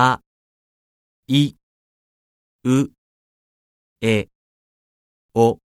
あ、い、う、え、お。